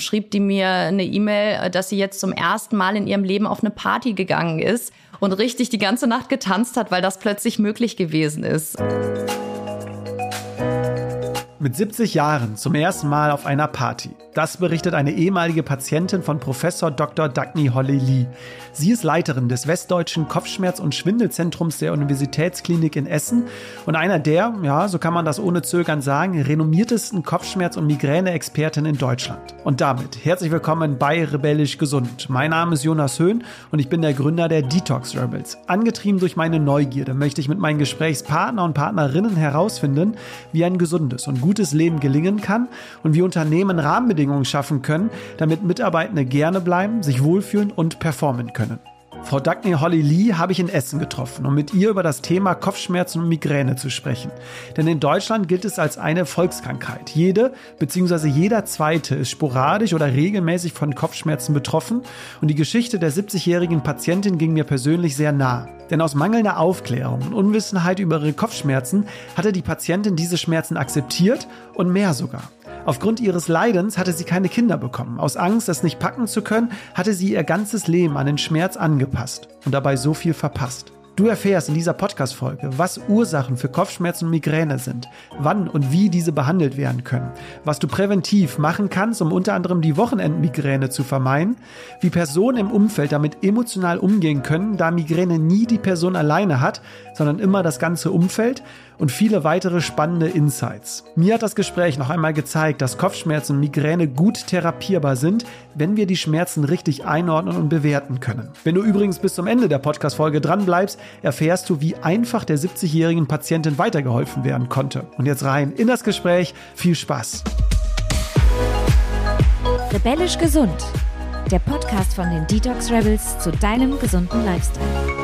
schrieb die mir eine E-Mail, dass sie jetzt zum ersten Mal in ihrem Leben auf eine Party gegangen ist und richtig die ganze Nacht getanzt hat, weil das plötzlich möglich gewesen ist. Mit 70 Jahren zum ersten Mal auf einer Party. Das berichtet eine ehemalige Patientin von Professor Dr. Dagny Holly-Lee. Sie ist Leiterin des Westdeutschen Kopfschmerz- und Schwindelzentrums der Universitätsklinik in Essen und einer der, ja, so kann man das ohne Zögern sagen, renommiertesten Kopfschmerz- und Migräne-Experten in Deutschland. Und damit herzlich willkommen bei Rebellisch Gesund. Mein Name ist Jonas Höhn und ich bin der Gründer der Detox Rebels. Angetrieben durch meine Neugierde möchte ich mit meinen Gesprächspartner und Partnerinnen herausfinden, wie ein gesundes und gutes Leben gelingen kann und wie Unternehmen Rahmenbedingungen schaffen können, damit Mitarbeitende gerne bleiben, sich wohlfühlen und performen können. Frau Dagny Holly Lee habe ich in Essen getroffen, um mit ihr über das Thema Kopfschmerzen und Migräne zu sprechen. Denn in Deutschland gilt es als eine Volkskrankheit. Jede bzw. jeder Zweite ist sporadisch oder regelmäßig von Kopfschmerzen betroffen und die Geschichte der 70-jährigen Patientin ging mir persönlich sehr nah. Denn aus mangelnder Aufklärung und Unwissenheit über ihre Kopfschmerzen hatte die Patientin diese Schmerzen akzeptiert und mehr sogar. Aufgrund ihres Leidens hatte sie keine Kinder bekommen. Aus Angst, es nicht packen zu können, hatte sie ihr ganzes Leben an den Schmerz angepasst und dabei so viel verpasst. Du erfährst in dieser Podcast-Folge, was Ursachen für Kopfschmerzen und Migräne sind, wann und wie diese behandelt werden können, was du präventiv machen kannst, um unter anderem die Wochenendmigräne zu vermeiden, wie Personen im Umfeld damit emotional umgehen können, da Migräne nie die Person alleine hat, sondern immer das ganze Umfeld und viele weitere spannende Insights. Mir hat das Gespräch noch einmal gezeigt, dass Kopfschmerzen und Migräne gut therapierbar sind, wenn wir die Schmerzen richtig einordnen und bewerten können. Wenn du übrigens bis zum Ende der Podcast-Folge dran bleibst, erfährst du, wie einfach der 70-jährigen Patientin weitergeholfen werden konnte. Und jetzt rein in das Gespräch. Viel Spaß! Rebellisch gesund. Der Podcast von den Detox Rebels zu deinem gesunden Lifestyle.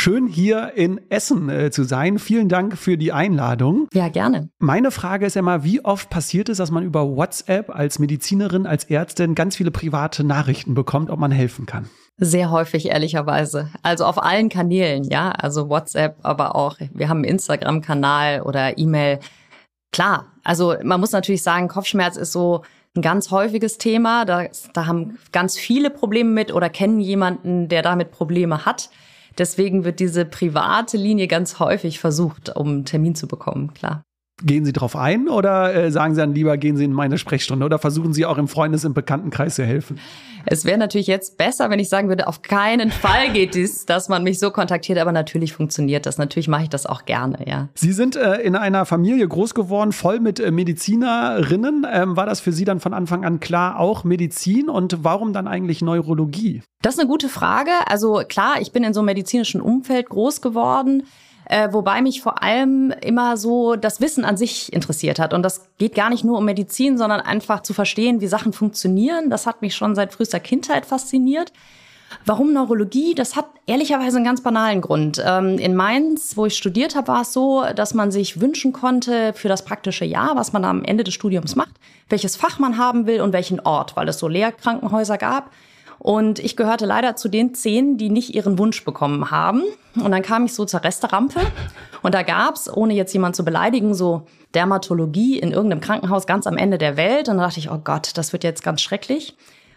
Schön hier in Essen äh, zu sein. Vielen Dank für die Einladung. Ja, gerne. Meine Frage ist ja mal, wie oft passiert es, dass man über WhatsApp als Medizinerin, als Ärztin ganz viele private Nachrichten bekommt, ob man helfen kann? Sehr häufig, ehrlicherweise. Also auf allen Kanälen, ja. Also WhatsApp, aber auch, wir haben einen Instagram-Kanal oder E-Mail. Klar, also man muss natürlich sagen, Kopfschmerz ist so ein ganz häufiges Thema. Da, da haben ganz viele Probleme mit oder kennen jemanden, der damit Probleme hat. Deswegen wird diese private Linie ganz häufig versucht, um einen Termin zu bekommen, klar. Gehen Sie darauf ein oder äh, sagen Sie dann lieber, gehen Sie in meine Sprechstunde oder versuchen Sie auch im Freundes- und Bekanntenkreis zu helfen? Es wäre natürlich jetzt besser, wenn ich sagen würde, auf keinen Fall geht es, dass man mich so kontaktiert, aber natürlich funktioniert das. Natürlich mache ich das auch gerne, ja. Sie sind äh, in einer Familie groß geworden, voll mit äh, Medizinerinnen. Ähm, war das für Sie dann von Anfang an klar, auch Medizin und warum dann eigentlich Neurologie? Das ist eine gute Frage. Also klar, ich bin in so einem medizinischen Umfeld groß geworden äh, wobei mich vor allem immer so das Wissen an sich interessiert hat. Und das geht gar nicht nur um Medizin, sondern einfach zu verstehen, wie Sachen funktionieren. Das hat mich schon seit frühester Kindheit fasziniert. Warum Neurologie? Das hat ehrlicherweise einen ganz banalen Grund. Ähm, in Mainz, wo ich studiert habe, war es so, dass man sich wünschen konnte für das praktische Jahr, was man am Ende des Studiums macht, welches Fach man haben will und welchen Ort, weil es so Lehrkrankenhäuser gab. Und ich gehörte leider zu den zehn, die nicht ihren Wunsch bekommen haben. Und dann kam ich so zur Resterampe und da gab's, ohne jetzt jemand zu beleidigen, so Dermatologie in irgendeinem Krankenhaus ganz am Ende der Welt. Und dann dachte ich, oh Gott, das wird jetzt ganz schrecklich.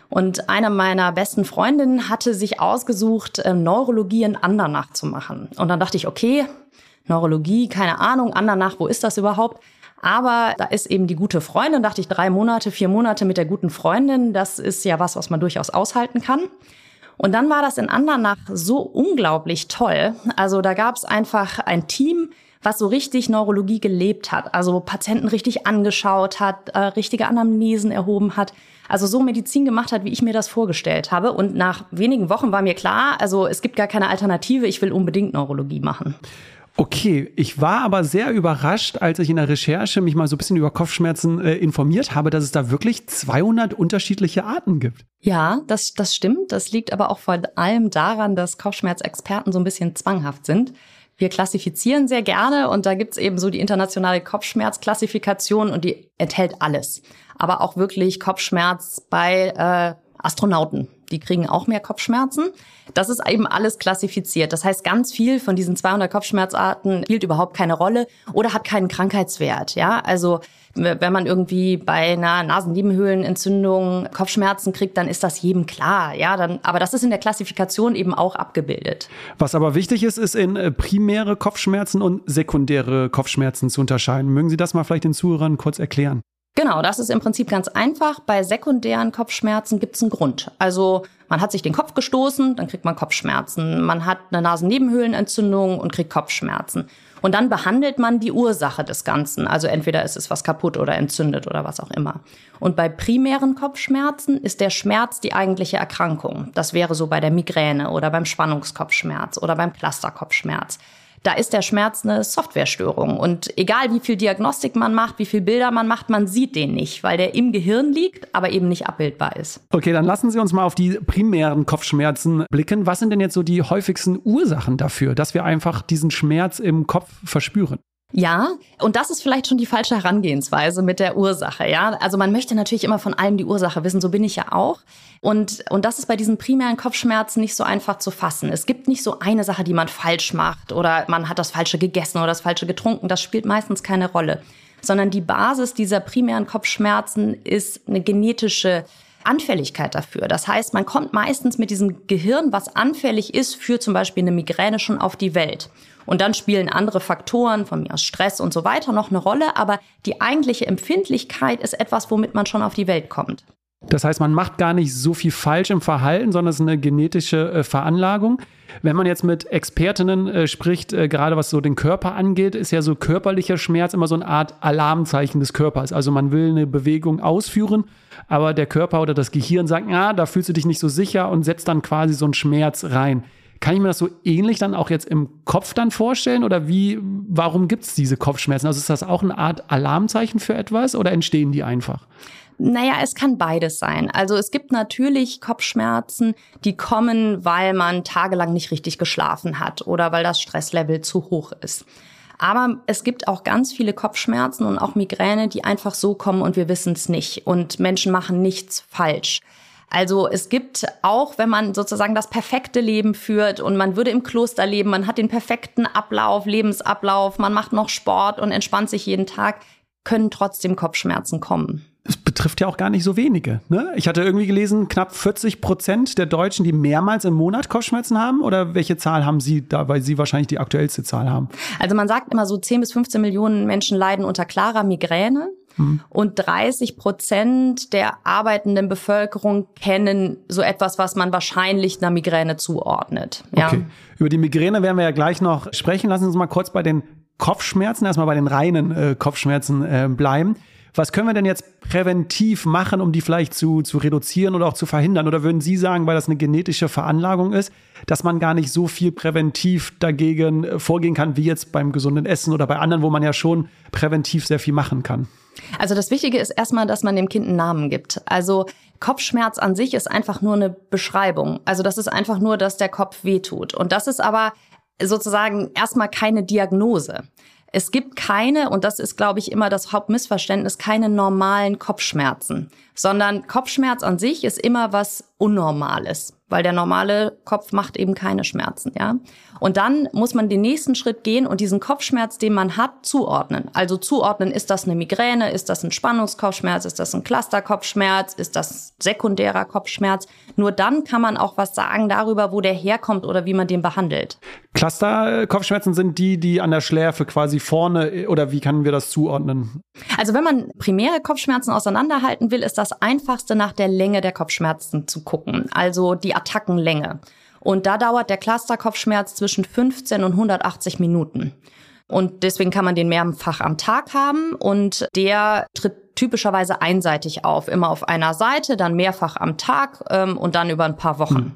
Und eine meiner besten Freundinnen hatte sich ausgesucht, ähm, Neurologie in Andernach zu machen. Und dann dachte ich, okay, Neurologie, keine Ahnung, Andernach, wo ist das überhaupt? Aber da ist eben die gute Freundin, dachte ich, drei Monate, vier Monate mit der guten Freundin, das ist ja was, was man durchaus aushalten kann. Und dann war das in Andernach so unglaublich toll. Also da gab es einfach ein Team, was so richtig Neurologie gelebt hat, also Patienten richtig angeschaut hat, äh, richtige Anamnesen erhoben hat, also so Medizin gemacht hat, wie ich mir das vorgestellt habe. Und nach wenigen Wochen war mir klar, also es gibt gar keine Alternative, ich will unbedingt Neurologie machen. Okay, ich war aber sehr überrascht, als ich in der Recherche mich mal so ein bisschen über Kopfschmerzen äh, informiert habe, dass es da wirklich 200 unterschiedliche Arten gibt. Ja, das, das stimmt. Das liegt aber auch vor allem daran, dass Kopfschmerzexperten so ein bisschen zwanghaft sind. Wir klassifizieren sehr gerne und da gibt's eben so die internationale Kopfschmerzklassifikation und die enthält alles. Aber auch wirklich Kopfschmerz bei äh, Astronauten die kriegen auch mehr Kopfschmerzen. Das ist eben alles klassifiziert. Das heißt, ganz viel von diesen 200 Kopfschmerzarten spielt überhaupt keine Rolle oder hat keinen Krankheitswert. Ja, also wenn man irgendwie bei einer Nasennebenhöhlenentzündung Kopfschmerzen kriegt, dann ist das jedem klar. Ja, dann, aber das ist in der Klassifikation eben auch abgebildet. Was aber wichtig ist, ist in äh, primäre Kopfschmerzen und sekundäre Kopfschmerzen zu unterscheiden. Mögen Sie das mal vielleicht den Zuhörern kurz erklären? Genau, das ist im Prinzip ganz einfach. Bei sekundären Kopfschmerzen gibt es einen Grund. Also man hat sich den Kopf gestoßen, dann kriegt man Kopfschmerzen. Man hat eine Nasennebenhöhlenentzündung und kriegt Kopfschmerzen. Und dann behandelt man die Ursache des Ganzen. Also entweder ist es was kaputt oder entzündet oder was auch immer. Und bei primären Kopfschmerzen ist der Schmerz die eigentliche Erkrankung. Das wäre so bei der Migräne oder beim Spannungskopfschmerz oder beim Clusterkopfschmerz da ist der Schmerz eine Softwarestörung. Und egal wie viel Diagnostik man macht, wie viel Bilder man macht, man sieht den nicht, weil der im Gehirn liegt, aber eben nicht abbildbar ist. Okay, dann lassen Sie uns mal auf die primären Kopfschmerzen blicken. Was sind denn jetzt so die häufigsten Ursachen dafür, dass wir einfach diesen Schmerz im Kopf verspüren? Ja, und das ist vielleicht schon die falsche Herangehensweise mit der Ursache, ja. Also man möchte natürlich immer von allem die Ursache wissen, so bin ich ja auch. Und, und das ist bei diesen primären Kopfschmerzen nicht so einfach zu fassen. Es gibt nicht so eine Sache, die man falsch macht oder man hat das Falsche gegessen oder das Falsche getrunken. Das spielt meistens keine Rolle. Sondern die Basis dieser primären Kopfschmerzen ist eine genetische Anfälligkeit dafür. Das heißt, man kommt meistens mit diesem Gehirn, was anfällig ist für zum Beispiel eine Migräne, schon auf die Welt. Und dann spielen andere Faktoren, von mir aus Stress und so weiter, noch eine Rolle. Aber die eigentliche Empfindlichkeit ist etwas, womit man schon auf die Welt kommt. Das heißt, man macht gar nicht so viel falsch im Verhalten, sondern es ist eine genetische äh, Veranlagung. Wenn man jetzt mit Expertinnen äh, spricht, äh, gerade was so den Körper angeht, ist ja so körperlicher Schmerz immer so eine Art Alarmzeichen des Körpers. Also man will eine Bewegung ausführen, aber der Körper oder das Gehirn sagt, ja, da fühlst du dich nicht so sicher und setzt dann quasi so einen Schmerz rein. Kann ich mir das so ähnlich dann auch jetzt im Kopf dann vorstellen? Oder wie, warum gibt es diese Kopfschmerzen? Also ist das auch eine Art Alarmzeichen für etwas oder entstehen die einfach? Naja, es kann beides sein. Also es gibt natürlich Kopfschmerzen, die kommen, weil man tagelang nicht richtig geschlafen hat oder weil das Stresslevel zu hoch ist. Aber es gibt auch ganz viele Kopfschmerzen und auch Migräne, die einfach so kommen und wir wissen es nicht. Und Menschen machen nichts falsch. Also es gibt auch, wenn man sozusagen das perfekte Leben führt und man würde im Kloster leben, man hat den perfekten Ablauf, Lebensablauf, man macht noch Sport und entspannt sich jeden Tag, können trotzdem Kopfschmerzen kommen. Es betrifft ja auch gar nicht so wenige. Ne? Ich hatte irgendwie gelesen, knapp 40 Prozent der Deutschen, die mehrmals im Monat Kopfschmerzen haben. Oder welche Zahl haben Sie da, weil Sie wahrscheinlich die aktuellste Zahl haben? Also man sagt immer so 10 bis 15 Millionen Menschen leiden unter klarer Migräne. Und 30 Prozent der arbeitenden Bevölkerung kennen so etwas, was man wahrscheinlich einer Migräne zuordnet. Ja. Okay. Über die Migräne werden wir ja gleich noch sprechen. Lassen Sie uns mal kurz bei den Kopfschmerzen, erstmal bei den reinen äh, Kopfschmerzen äh, bleiben. Was können wir denn jetzt präventiv machen, um die vielleicht zu, zu reduzieren oder auch zu verhindern? Oder würden Sie sagen, weil das eine genetische Veranlagung ist, dass man gar nicht so viel präventiv dagegen äh, vorgehen kann, wie jetzt beim gesunden Essen oder bei anderen, wo man ja schon präventiv sehr viel machen kann? Also das Wichtige ist erstmal, dass man dem Kind einen Namen gibt. Also Kopfschmerz an sich ist einfach nur eine Beschreibung. Also das ist einfach nur, dass der Kopf wehtut. Und das ist aber sozusagen erstmal keine Diagnose. Es gibt keine, und das ist, glaube ich, immer das Hauptmissverständnis, keine normalen Kopfschmerzen, sondern Kopfschmerz an sich ist immer was Unnormales weil der normale Kopf macht eben keine Schmerzen, ja. Und dann muss man den nächsten Schritt gehen und diesen Kopfschmerz, den man hat, zuordnen. Also zuordnen, ist das eine Migräne, ist das ein Spannungskopfschmerz, ist das ein Clusterkopfschmerz, ist das sekundärer Kopfschmerz. Nur dann kann man auch was sagen darüber, wo der herkommt oder wie man den behandelt. Clusterkopfschmerzen sind die, die an der Schläfe quasi vorne oder wie können wir das zuordnen? Also wenn man primäre Kopfschmerzen auseinanderhalten will, ist das einfachste nach der Länge der Kopfschmerzen zu gucken. Also die Attackenlänge. Und da dauert der Clusterkopfschmerz zwischen 15 und 180 Minuten. Und deswegen kann man den mehrfach am Tag haben und der tritt typischerweise einseitig auf. Immer auf einer Seite, dann mehrfach am Tag ähm, und dann über ein paar Wochen. Hm.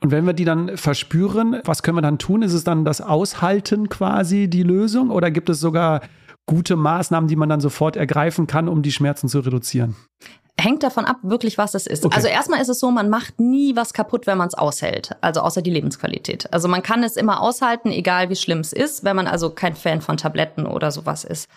Und wenn wir die dann verspüren, was können wir dann tun? Ist es dann das Aushalten quasi die Lösung oder gibt es sogar gute Maßnahmen, die man dann sofort ergreifen kann, um die Schmerzen zu reduzieren? Hängt davon ab, wirklich, was es ist. Okay. Also erstmal ist es so, man macht nie was kaputt, wenn man es aushält. Also außer die Lebensqualität. Also man kann es immer aushalten, egal wie schlimm es ist, wenn man also kein Fan von Tabletten oder sowas ist.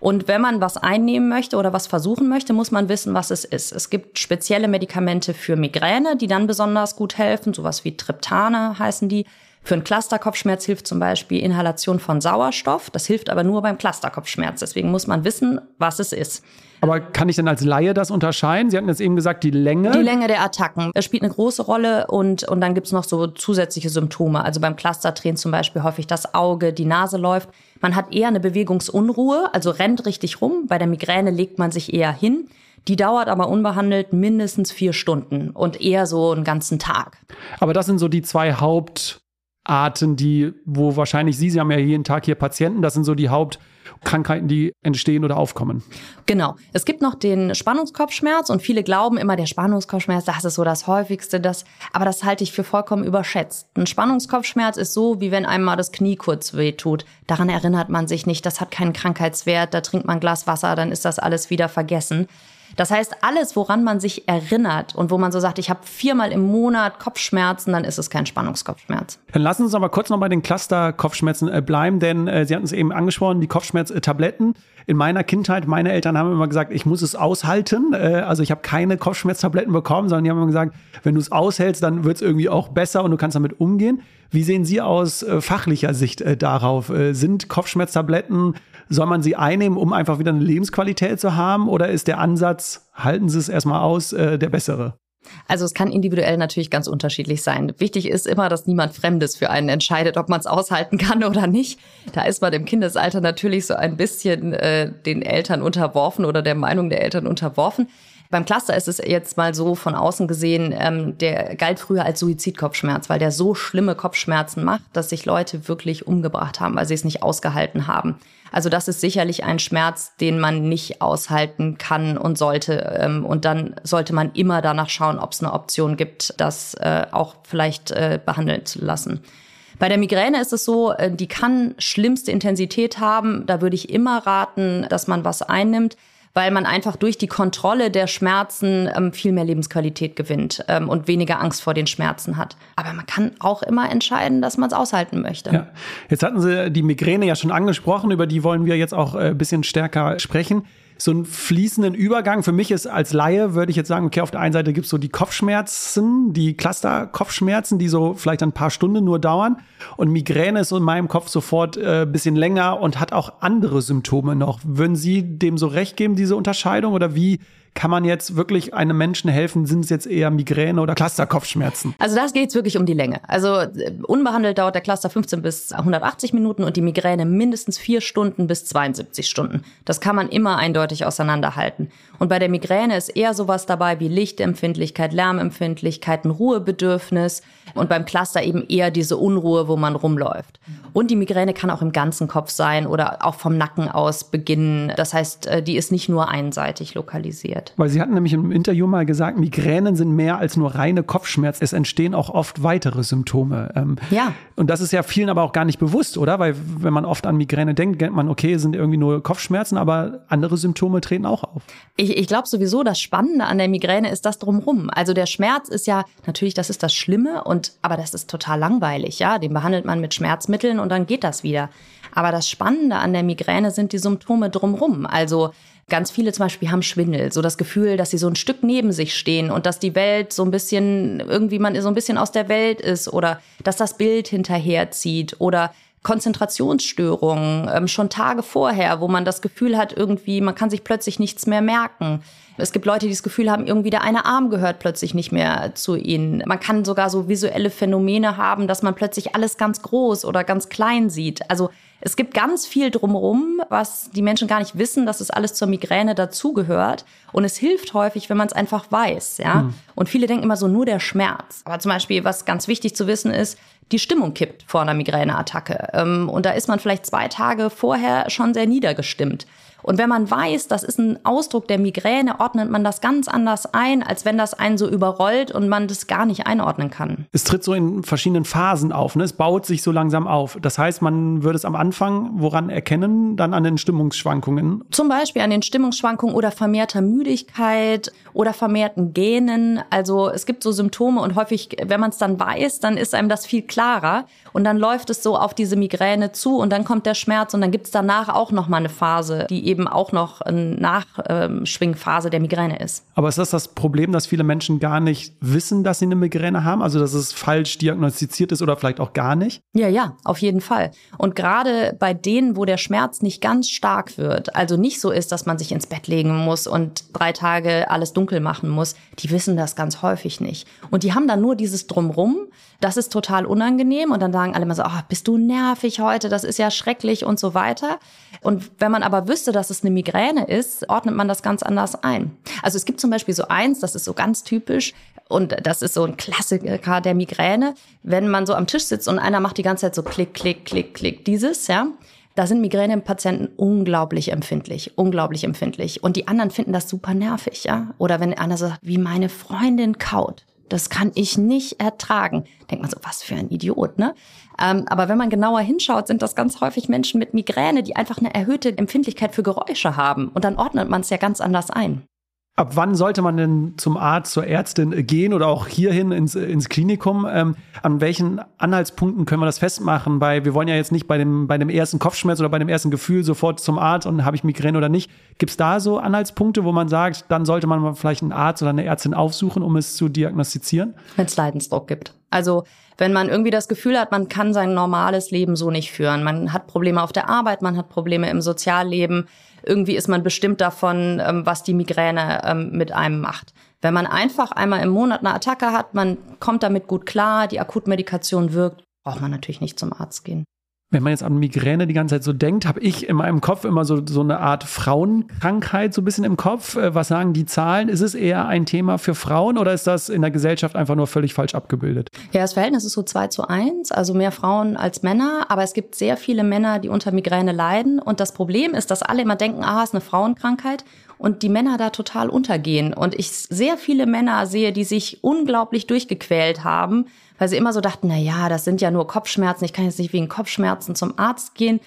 Und wenn man was einnehmen möchte oder was versuchen möchte, muss man wissen, was es ist. Es gibt spezielle Medikamente für Migräne, die dann besonders gut helfen, sowas wie Triptane heißen die. Für einen Clusterkopfschmerz hilft zum Beispiel Inhalation von Sauerstoff. Das hilft aber nur beim Clusterkopfschmerz. Deswegen muss man wissen, was es ist. Aber kann ich denn als Laie das unterscheiden? Sie hatten jetzt eben gesagt, die Länge. Die Länge der Attacken. Spielt eine große Rolle und, und dann gibt's noch so zusätzliche Symptome. Also beim Clusterdrehen zum Beispiel häufig das Auge, die Nase läuft. Man hat eher eine Bewegungsunruhe, also rennt richtig rum. Bei der Migräne legt man sich eher hin. Die dauert aber unbehandelt mindestens vier Stunden und eher so einen ganzen Tag. Aber das sind so die zwei Hauptarten, die, wo wahrscheinlich Sie, Sie haben ja jeden Tag hier Patienten, das sind so die Hauptkrankheiten, die entstehen oder aufkommen. Genau. Es gibt noch den Spannungskopfschmerz und viele glauben immer, der Spannungskopfschmerz, das ist so das häufigste, das, aber das halte ich für vollkommen überschätzt. Ein Spannungskopfschmerz ist so, wie wenn einem mal das Knie kurz wehtut. Daran erinnert man sich nicht, das hat keinen Krankheitswert, da trinkt man ein Glas Wasser, dann ist das alles wieder vergessen. Das heißt, alles, woran man sich erinnert und wo man so sagt, ich habe viermal im Monat Kopfschmerzen, dann ist es kein Spannungskopfschmerz. Dann lassen Sie uns aber kurz noch bei den Cluster-Kopfschmerzen äh, bleiben, denn äh, Sie hatten es eben angesprochen, die Kopfschmerztabletten. In meiner Kindheit, meine Eltern haben immer gesagt, ich muss es aushalten. Äh, also ich habe keine Kopfschmerztabletten bekommen, sondern die haben immer gesagt, wenn du es aushältst, dann wird es irgendwie auch besser und du kannst damit umgehen. Wie sehen Sie aus äh, fachlicher Sicht äh, darauf? Äh, sind Kopfschmerztabletten soll man sie einnehmen, um einfach wieder eine Lebensqualität zu haben? Oder ist der Ansatz, halten Sie es erstmal aus, äh, der bessere? Also es kann individuell natürlich ganz unterschiedlich sein. Wichtig ist immer, dass niemand Fremdes für einen entscheidet, ob man es aushalten kann oder nicht. Da ist man im Kindesalter natürlich so ein bisschen äh, den Eltern unterworfen oder der Meinung der Eltern unterworfen. Beim Cluster ist es jetzt mal so von außen gesehen, ähm, der galt früher als Suizidkopfschmerz, weil der so schlimme Kopfschmerzen macht, dass sich Leute wirklich umgebracht haben, weil sie es nicht ausgehalten haben. Also das ist sicherlich ein Schmerz, den man nicht aushalten kann und sollte. Ähm, und dann sollte man immer danach schauen, ob es eine Option gibt, das äh, auch vielleicht äh, behandeln zu lassen. Bei der Migräne ist es so, äh, die kann schlimmste Intensität haben. Da würde ich immer raten, dass man was einnimmt weil man einfach durch die Kontrolle der Schmerzen ähm, viel mehr Lebensqualität gewinnt ähm, und weniger Angst vor den Schmerzen hat. Aber man kann auch immer entscheiden, dass man es aushalten möchte. Ja. Jetzt hatten Sie die Migräne ja schon angesprochen, über die wollen wir jetzt auch ein äh, bisschen stärker sprechen so einen fließenden Übergang. Für mich ist als Laie, würde ich jetzt sagen, okay, auf der einen Seite gibt es so die Kopfschmerzen, die Cluster-Kopfschmerzen, die so vielleicht ein paar Stunden nur dauern. Und Migräne ist in meinem Kopf sofort äh, bisschen länger und hat auch andere Symptome noch. Würden Sie dem so recht geben, diese Unterscheidung? Oder wie kann man jetzt wirklich einem Menschen helfen? Sind es jetzt eher Migräne oder Cluster-Kopfschmerzen? Also das geht wirklich um die Länge. Also äh, unbehandelt dauert der Cluster 15 bis 180 Minuten und die Migräne mindestens vier Stunden bis 72 Stunden. Das kann man immer eindeutig auseinanderhalten. Und bei der Migräne ist eher sowas dabei wie Lichtempfindlichkeit, Lärmempfindlichkeit, ein Ruhebedürfnis und beim Cluster eben eher diese Unruhe, wo man rumläuft. Und die Migräne kann auch im ganzen Kopf sein oder auch vom Nacken aus beginnen. Das heißt, äh, die ist nicht nur einseitig lokalisiert. Weil Sie hatten nämlich im Interview mal gesagt, Migränen sind mehr als nur reine Kopfschmerzen. Es entstehen auch oft weitere Symptome. Ähm, ja. Und das ist ja vielen aber auch gar nicht bewusst, oder? Weil wenn man oft an Migräne denkt, denkt man, okay, sind irgendwie nur Kopfschmerzen, aber andere Symptome treten auch auf. Ich, ich glaube sowieso, das Spannende an der Migräne ist das drumrum. Also der Schmerz ist ja, natürlich, das ist das Schlimme und, aber das ist total langweilig, ja. Den behandelt man mit Schmerzmitteln und dann geht das wieder. Aber das Spannende an der Migräne sind die Symptome drumrum. Also ganz viele zum Beispiel haben Schwindel, so das Gefühl, dass sie so ein Stück neben sich stehen und dass die Welt so ein bisschen, irgendwie man so ein bisschen aus der Welt ist oder dass das Bild hinterherzieht oder Konzentrationsstörungen ähm, schon Tage vorher, wo man das Gefühl hat, irgendwie, man kann sich plötzlich nichts mehr merken. Es gibt Leute, die das Gefühl haben, irgendwie der eine Arm gehört plötzlich nicht mehr zu ihnen. Man kann sogar so visuelle Phänomene haben, dass man plötzlich alles ganz groß oder ganz klein sieht. Also es gibt ganz viel drumherum, was die Menschen gar nicht wissen, dass es alles zur Migräne dazugehört. Und es hilft häufig, wenn man es einfach weiß. Ja? Mhm. Und viele denken immer so nur der Schmerz. Aber zum Beispiel, was ganz wichtig zu wissen ist, die Stimmung kippt vor einer Migräneattacke. Ähm, und da ist man vielleicht zwei Tage vorher schon sehr niedergestimmt. Und wenn man weiß, das ist ein Ausdruck der Migräne, ordnet man das ganz anders ein, als wenn das einen so überrollt und man das gar nicht einordnen kann. Es tritt so in verschiedenen Phasen auf, ne? es baut sich so langsam auf. Das heißt, man würde es am Anfang woran erkennen? Dann an den Stimmungsschwankungen? Zum Beispiel an den Stimmungsschwankungen oder vermehrter Müdigkeit oder vermehrten Gähnen. Also es gibt so Symptome und häufig, wenn man es dann weiß, dann ist einem das viel klarer und dann läuft es so auf diese Migräne zu und dann kommt der Schmerz und dann gibt es danach auch noch mal eine Phase, die eben auch noch eine Nachschwingphase der Migräne ist. Aber ist das das Problem, dass viele Menschen gar nicht wissen, dass sie eine Migräne haben? Also dass es falsch diagnostiziert ist oder vielleicht auch gar nicht? Ja, ja, auf jeden Fall. Und gerade bei denen, wo der Schmerz nicht ganz stark wird, also nicht so ist, dass man sich ins Bett legen muss und drei Tage alles dunkel machen muss, die wissen das ganz häufig nicht. Und die haben dann nur dieses Drumrum. Das ist total unangenehm und dann sagen alle immer so, oh, bist du nervig heute, das ist ja schrecklich und so weiter. Und wenn man aber wüsste, dass es eine Migräne ist, ordnet man das ganz anders ein. Also es gibt zum Beispiel so eins, das ist so ganz typisch und das ist so ein Klassiker der Migräne, wenn man so am Tisch sitzt und einer macht die ganze Zeit so klick, klick, klick, klick, dieses, ja. Da sind Migränepatienten unglaublich empfindlich, unglaublich empfindlich. Und die anderen finden das super nervig, ja. Oder wenn einer sagt, wie meine Freundin kaut, das kann ich nicht ertragen. Denkt man so, was für ein Idiot, ne? Ähm, aber wenn man genauer hinschaut, sind das ganz häufig Menschen mit Migräne, die einfach eine erhöhte Empfindlichkeit für Geräusche haben. Und dann ordnet man es ja ganz anders ein. Ab wann sollte man denn zum Arzt, zur Ärztin gehen oder auch hierhin ins, ins Klinikum? Ähm, an welchen Anhaltspunkten können wir das festmachen? Weil wir wollen ja jetzt nicht bei dem, bei dem ersten Kopfschmerz oder bei dem ersten Gefühl sofort zum Arzt und habe ich Migräne oder nicht. Gibt es da so Anhaltspunkte, wo man sagt, dann sollte man vielleicht einen Arzt oder eine Ärztin aufsuchen, um es zu diagnostizieren? Wenn es Leidensdruck gibt. Also wenn man irgendwie das Gefühl hat, man kann sein normales Leben so nicht führen. Man hat Probleme auf der Arbeit, man hat Probleme im Sozialleben irgendwie ist man bestimmt davon, ähm, was die Migräne ähm, mit einem macht. Wenn man einfach einmal im Monat eine Attacke hat, man kommt damit gut klar, die Akutmedikation wirkt, braucht man natürlich nicht zum Arzt gehen wenn man jetzt an Migräne die ganze Zeit so denkt, habe ich in meinem Kopf immer so, so eine Art Frauenkrankheit so ein bisschen im Kopf. Äh, was sagen die Zahlen? Ist es eher ein Thema für Frauen oder ist das in der Gesellschaft einfach nur völlig falsch abgebildet? Ja, das Verhältnis ist so zwei zu eins, also mehr Frauen als Männer. Aber es gibt sehr viele Männer, die unter Migräne leiden. Und das Problem ist, dass alle immer denken, ah, ist eine Frauenkrankheit und die Männer da total untergehen. Und ich sehr viele Männer sehe, die sich unglaublich durchgequält haben, weil sie immer so dachten, na ja, das sind ja nur Kopfschmerzen, ich kann jetzt nicht wegen Kopfschmerzen zum Arzt gehen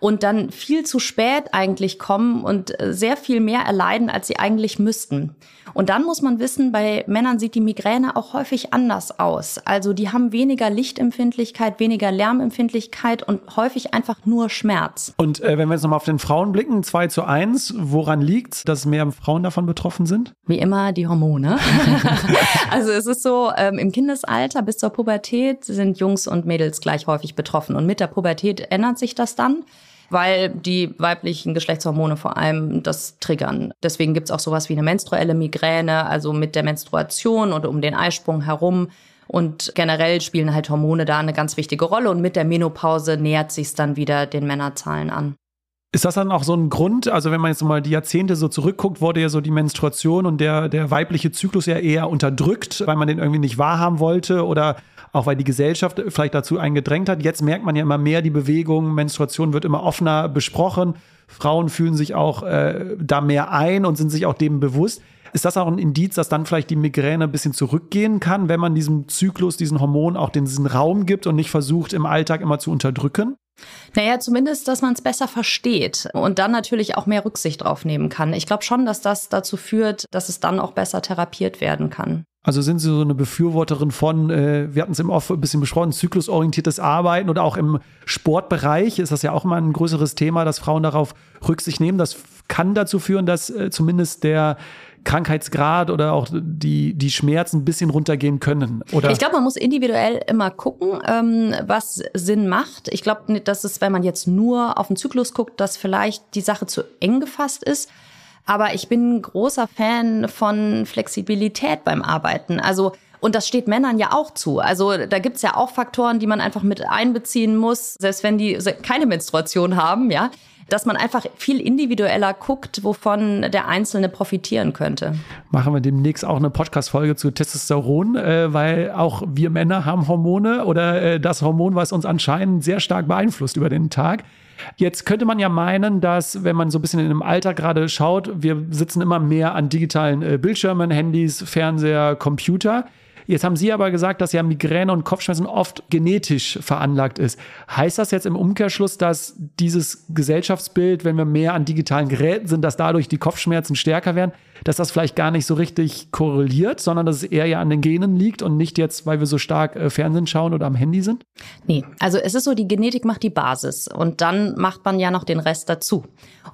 und dann viel zu spät eigentlich kommen und äh, sehr viel mehr erleiden, als sie eigentlich müssten. Und dann muss man wissen, bei Männern sieht die Migräne auch häufig anders aus. Also die haben weniger Lichtempfindlichkeit, weniger Lärmempfindlichkeit und häufig einfach nur Schmerz. Und äh, wenn wir jetzt nochmal auf den Frauen blicken, 2 zu 1, woran liegt dass mehr Frauen davon betroffen sind? Wie immer die Hormone. also es ist so, ähm, im Kindesalter bis zur Pubertät sind Jungs und Mädels gleich häufig betroffen. Und mit der Pubertät ändert sich das dann weil die weiblichen Geschlechtshormone vor allem das triggern. Deswegen gibt's auch sowas wie eine menstruelle Migräne, also mit der Menstruation oder um den Eisprung herum. Und generell spielen halt Hormone da eine ganz wichtige Rolle. Und mit der Menopause nähert sich dann wieder den Männerzahlen an. Ist das dann auch so ein Grund? Also, wenn man jetzt mal die Jahrzehnte so zurückguckt, wurde ja so die Menstruation und der, der weibliche Zyklus ja eher unterdrückt, weil man den irgendwie nicht wahrhaben wollte oder auch weil die Gesellschaft vielleicht dazu eingedrängt hat. Jetzt merkt man ja immer mehr die Bewegung, Menstruation wird immer offener besprochen. Frauen fühlen sich auch äh, da mehr ein und sind sich auch dem bewusst. Ist das auch ein Indiz, dass dann vielleicht die Migräne ein bisschen zurückgehen kann, wenn man diesem Zyklus, diesen Hormonen auch diesen Raum gibt und nicht versucht, im Alltag immer zu unterdrücken? Naja, zumindest, dass man es besser versteht und dann natürlich auch mehr Rücksicht drauf nehmen kann. Ich glaube schon, dass das dazu führt, dass es dann auch besser therapiert werden kann. Also sind Sie so eine Befürworterin von, äh, wir hatten es im Off ein bisschen besprochen, zyklusorientiertes Arbeiten oder auch im Sportbereich ist das ja auch immer ein größeres Thema, dass Frauen darauf Rücksicht nehmen. Das kann dazu führen, dass äh, zumindest der Krankheitsgrad oder auch die, die Schmerzen ein bisschen runtergehen können? Oder? Ich glaube, man muss individuell immer gucken, ähm, was Sinn macht. Ich glaube nicht, dass es, wenn man jetzt nur auf den Zyklus guckt, dass vielleicht die Sache zu eng gefasst ist. Aber ich bin großer Fan von Flexibilität beim Arbeiten. Also und das steht Männern ja auch zu. Also da gibt's ja auch Faktoren, die man einfach mit einbeziehen muss, selbst wenn die keine Menstruation haben, ja dass man einfach viel individueller guckt, wovon der Einzelne profitieren könnte. Machen wir demnächst auch eine Podcast-Folge zu Testosteron, äh, weil auch wir Männer haben Hormone oder äh, das Hormon, was uns anscheinend sehr stark beeinflusst über den Tag. Jetzt könnte man ja meinen, dass, wenn man so ein bisschen in dem Alter gerade schaut, wir sitzen immer mehr an digitalen äh, Bildschirmen, Handys, Fernseher, Computer. Jetzt haben Sie aber gesagt, dass ja Migräne und Kopfschmerzen oft genetisch veranlagt ist. Heißt das jetzt im Umkehrschluss, dass dieses Gesellschaftsbild, wenn wir mehr an digitalen Geräten sind, dass dadurch die Kopfschmerzen stärker werden, dass das vielleicht gar nicht so richtig korreliert, sondern dass es eher ja an den Genen liegt und nicht jetzt, weil wir so stark äh, Fernsehen schauen oder am Handy sind? Nee, also es ist so, die Genetik macht die Basis und dann macht man ja noch den Rest dazu.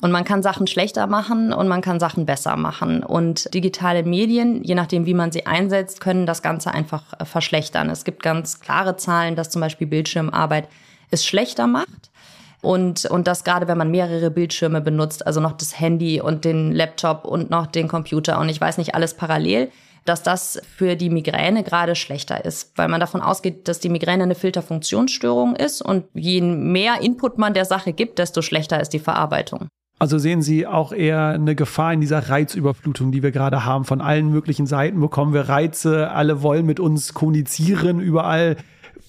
Und man kann Sachen schlechter machen und man kann Sachen besser machen. Und digitale Medien, je nachdem, wie man sie einsetzt, können das Ganze einfach äh, verschlechtern. Es gibt ganz klare Zahlen, dass zum Beispiel Bildschirmarbeit es schlechter macht. Und, und das gerade, wenn man mehrere Bildschirme benutzt, also noch das Handy und den Laptop und noch den Computer und ich weiß nicht, alles parallel, dass das für die Migräne gerade schlechter ist, weil man davon ausgeht, dass die Migräne eine Filterfunktionsstörung ist und je mehr Input man der Sache gibt, desto schlechter ist die Verarbeitung. Also sehen Sie auch eher eine Gefahr in dieser Reizüberflutung, die wir gerade haben. Von allen möglichen Seiten bekommen wir Reize, alle wollen mit uns kommunizieren, überall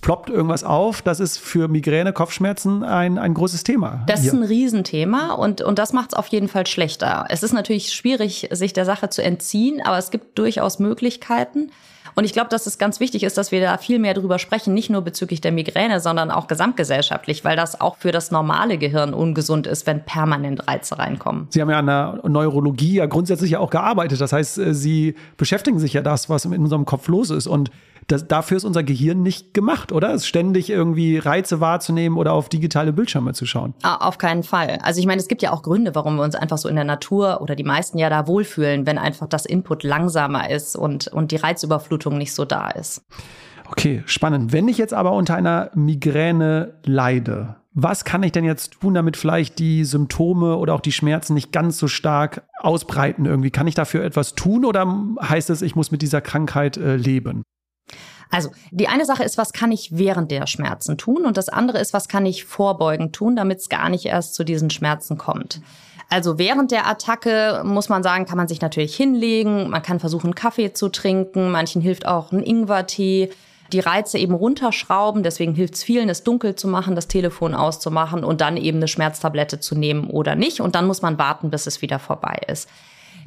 ploppt irgendwas auf. Das ist für Migräne, Kopfschmerzen ein, ein großes Thema. Das ist ein Riesenthema und, und das macht es auf jeden Fall schlechter. Es ist natürlich schwierig, sich der Sache zu entziehen, aber es gibt durchaus Möglichkeiten. Und ich glaube, dass es ganz wichtig ist, dass wir da viel mehr drüber sprechen, nicht nur bezüglich der Migräne, sondern auch gesamtgesellschaftlich, weil das auch für das normale Gehirn ungesund ist, wenn permanent Reize reinkommen. Sie haben ja an der Neurologie ja grundsätzlich ja auch gearbeitet. Das heißt, äh, Sie beschäftigen sich ja das, was in unserem Kopf los ist. Und das, dafür ist unser Gehirn nicht gemacht, oder? Es ständig irgendwie Reize wahrzunehmen oder auf digitale Bildschirme zu schauen. Ah, auf keinen Fall. Also ich meine, es gibt ja auch Gründe, warum wir uns einfach so in der Natur oder die meisten ja da wohlfühlen, wenn einfach das Input langsamer ist und, und die Reizüberflutung nicht so da ist. Okay, spannend. Wenn ich jetzt aber unter einer Migräne leide, was kann ich denn jetzt tun, damit vielleicht die Symptome oder auch die Schmerzen nicht ganz so stark ausbreiten irgendwie? Kann ich dafür etwas tun oder heißt es, ich muss mit dieser Krankheit äh, leben? Also die eine Sache ist, was kann ich während der Schmerzen tun? Und das andere ist, was kann ich vorbeugend tun, damit es gar nicht erst zu diesen Schmerzen kommt. Also während der Attacke muss man sagen, kann man sich natürlich hinlegen, man kann versuchen, Kaffee zu trinken, manchen hilft auch ein Ingwertee, die Reize eben runterschrauben, deswegen hilft es vielen, es dunkel zu machen, das Telefon auszumachen und dann eben eine Schmerztablette zu nehmen oder nicht. Und dann muss man warten, bis es wieder vorbei ist.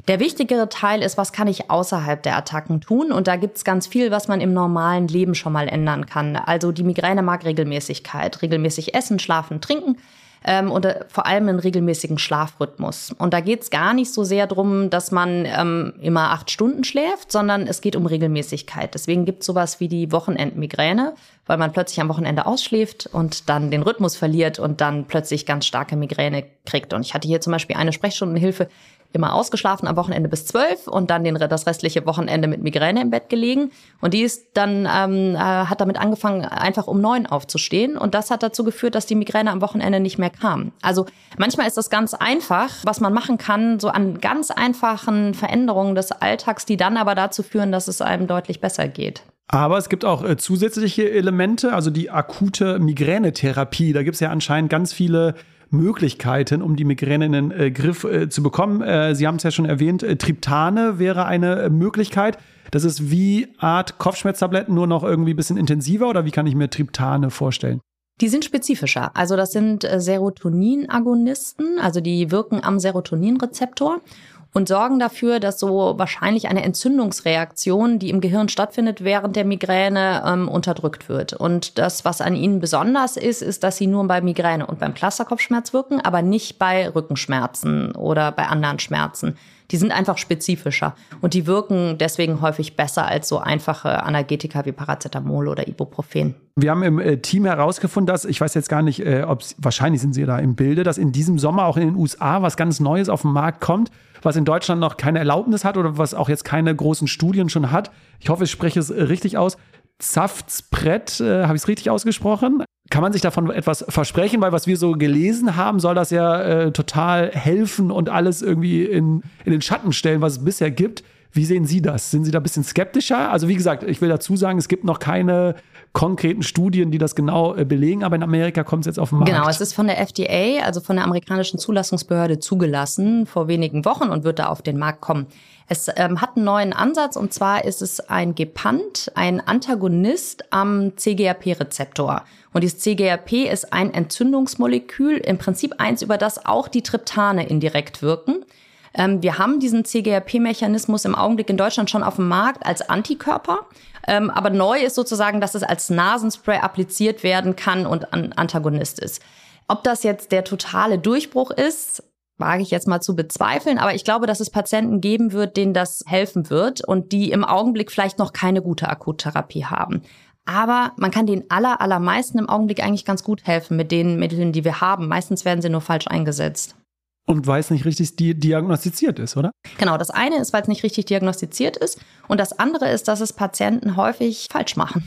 Der wichtigere Teil ist, was kann ich außerhalb der Attacken tun? Und da gibt's ganz viel, was man im normalen Leben schon mal ändern kann. Also die Migräne mag Regelmäßigkeit, regelmäßig essen, schlafen, trinken ähm, und äh, vor allem einen regelmäßigen Schlafrhythmus. Und da geht's gar nicht so sehr drum, dass man ähm, immer acht Stunden schläft, sondern es geht um Regelmäßigkeit. Deswegen gibt's sowas wie die Wochenendmigräne, weil man plötzlich am Wochenende ausschläft und dann den Rhythmus verliert und dann plötzlich ganz starke Migräne kriegt. Und ich hatte hier zum Beispiel eine Sprechstundenhilfe, immer ausgeschlafen am Wochenende bis zwölf und dann den, das restliche Wochenende mit Migräne im Bett gelegen. Und die ist dann, ähm, äh, hat damit angefangen, einfach um neun aufzustehen. Und das hat dazu geführt, dass die Migräne am Wochenende nicht mehr kam. Also manchmal ist das ganz einfach, was man machen kann, so an ganz einfachen Veränderungen des Alltags, die dann aber dazu führen, dass es einem deutlich besser geht. Aber es gibt auch äh, zusätzliche Elemente, also die akute Migränetherapie. Da gibt es ja anscheinend ganz viele Möglichkeiten, um die Migräne in den äh, Griff äh, zu bekommen. Äh, Sie haben es ja schon erwähnt, äh, Triptane wäre eine äh, Möglichkeit. Das ist wie Art Kopfschmerztabletten, nur noch irgendwie ein bisschen intensiver oder wie kann ich mir Triptane vorstellen? Die sind spezifischer. Also das sind äh, Serotonin-Agonisten, also die wirken am Serotoninrezeptor und sorgen dafür, dass so wahrscheinlich eine Entzündungsreaktion, die im Gehirn stattfindet während der Migräne, ähm, unterdrückt wird. Und das, was an ihnen besonders ist, ist, dass sie nur bei Migräne und beim Clusterkopfschmerz wirken, aber nicht bei Rückenschmerzen oder bei anderen Schmerzen. Die sind einfach spezifischer und die wirken deswegen häufig besser als so einfache Analgetika wie Paracetamol oder Ibuprofen. Wir haben im äh, Team herausgefunden, dass, ich weiß jetzt gar nicht, äh, ob wahrscheinlich sind Sie da im Bilde, dass in diesem Sommer auch in den USA was ganz Neues auf den Markt kommt, was in Deutschland noch keine Erlaubnis hat oder was auch jetzt keine großen Studien schon hat. Ich hoffe, ich spreche es richtig aus. Zaftsbrett, äh, habe ich es richtig ausgesprochen? Kann man sich davon etwas versprechen? Weil was wir so gelesen haben, soll das ja äh, total helfen und alles irgendwie in, in den Schatten stellen, was es bisher gibt. Wie sehen Sie das? Sind Sie da ein bisschen skeptischer? Also wie gesagt, ich will dazu sagen, es gibt noch keine konkreten Studien, die das genau äh, belegen, aber in Amerika kommt es jetzt auf den Markt. Genau, es ist von der FDA, also von der amerikanischen Zulassungsbehörde zugelassen vor wenigen Wochen und wird da auf den Markt kommen. Es ähm, hat einen neuen Ansatz und zwar ist es ein Gepant, ein Antagonist am CGRP-Rezeptor. Und dieses CGRP ist ein Entzündungsmolekül, im Prinzip eins, über das auch die Triptane indirekt wirken. Ähm, wir haben diesen CGRP-Mechanismus im Augenblick in Deutschland schon auf dem Markt als Antikörper. Ähm, aber neu ist sozusagen, dass es als Nasenspray appliziert werden kann und ein Antagonist ist. Ob das jetzt der totale Durchbruch ist, wage ich jetzt mal zu bezweifeln, aber ich glaube, dass es Patienten geben wird, denen das helfen wird und die im Augenblick vielleicht noch keine gute Akuttherapie haben. Aber man kann den aller, allermeisten im Augenblick eigentlich ganz gut helfen mit den Mitteln, die wir haben. Meistens werden sie nur falsch eingesetzt. Und weil es nicht richtig diagnostiziert ist, oder? Genau, das eine ist, weil es nicht richtig diagnostiziert ist. Und das andere ist, dass es Patienten häufig falsch machen.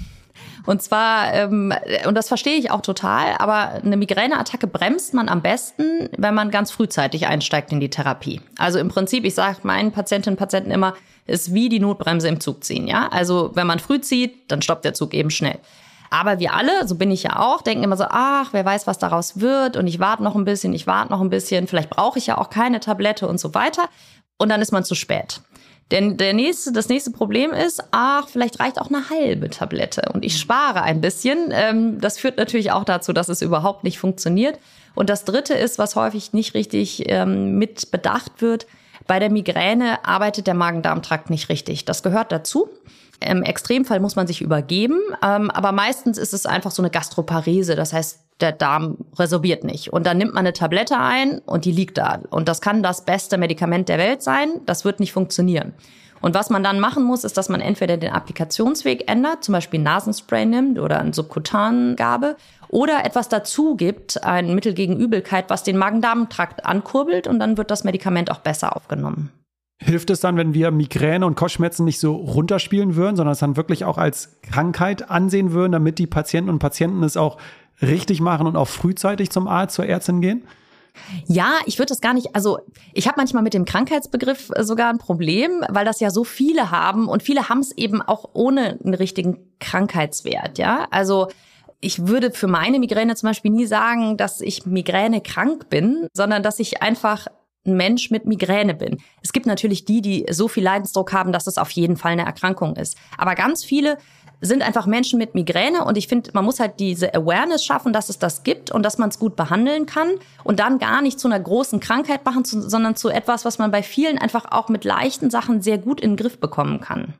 Und zwar, ähm, und das verstehe ich auch total, aber eine Migräneattacke bremst man am besten, wenn man ganz frühzeitig einsteigt in die Therapie. Also im Prinzip, ich sage meinen Patientinnen und Patienten immer, ist wie die Notbremse im Zug ziehen. Ja, also wenn man früh zieht, dann stoppt der Zug eben schnell. Aber wir alle, so bin ich ja auch, denken immer so, ach, wer weiß, was daraus wird und ich warte noch ein bisschen, ich warte noch ein bisschen, vielleicht brauche ich ja auch keine Tablette und so weiter. Und dann ist man zu spät. Denn der nächste, das nächste Problem ist, ach, vielleicht reicht auch eine halbe Tablette und ich spare ein bisschen. Ähm, das führt natürlich auch dazu, dass es überhaupt nicht funktioniert. Und das dritte ist, was häufig nicht richtig ähm, mit bedacht wird, bei der Migräne arbeitet der Magen-Darm-Trakt nicht richtig. Das gehört dazu. Im Extremfall muss man sich übergeben, ähm, aber meistens ist es einfach so eine Gastroparese. Das heißt, der Darm resorbiert nicht. Und dann nimmt man eine Tablette ein und die liegt da. Und das kann das beste Medikament der Welt sein. Das wird nicht funktionieren. Und was man dann machen muss, ist, dass man entweder den Applikationsweg ändert, zum Beispiel Nasenspray nimmt oder eine Subkutangabe, oder etwas dazu gibt, ein Mittel gegen Übelkeit, was den Magen-Darm-Trakt ankurbelt und dann wird das Medikament auch besser aufgenommen. Hilft es dann, wenn wir Migräne und Kopfschmerzen nicht so runterspielen würden, sondern es dann wirklich auch als Krankheit ansehen würden, damit die Patienten und Patienten es auch richtig machen und auch frühzeitig zum Arzt, zur Ärztin gehen? Ja, ich würde das gar nicht, also ich habe manchmal mit dem Krankheitsbegriff äh, sogar ein Problem, weil das ja so viele haben und viele haben es eben auch ohne einen richtigen Krankheitswert, ja. Also ich würde für meine Migräne zum Beispiel nie sagen, dass ich Migräne krank bin, sondern dass ich einfach ein Mensch mit Migräne bin. Es gibt natürlich die, die so viel Leidensdruck haben, dass es auf jeden Fall eine Erkrankung ist. Aber ganz viele sind einfach Menschen mit Migräne und ich finde, man muss halt diese Awareness schaffen, dass es das gibt und dass man es gut behandeln kann und dann gar nicht zu einer großen Krankheit machen, sondern zu etwas, was man bei vielen einfach auch mit leichten Sachen sehr gut in den Griff bekommen kann.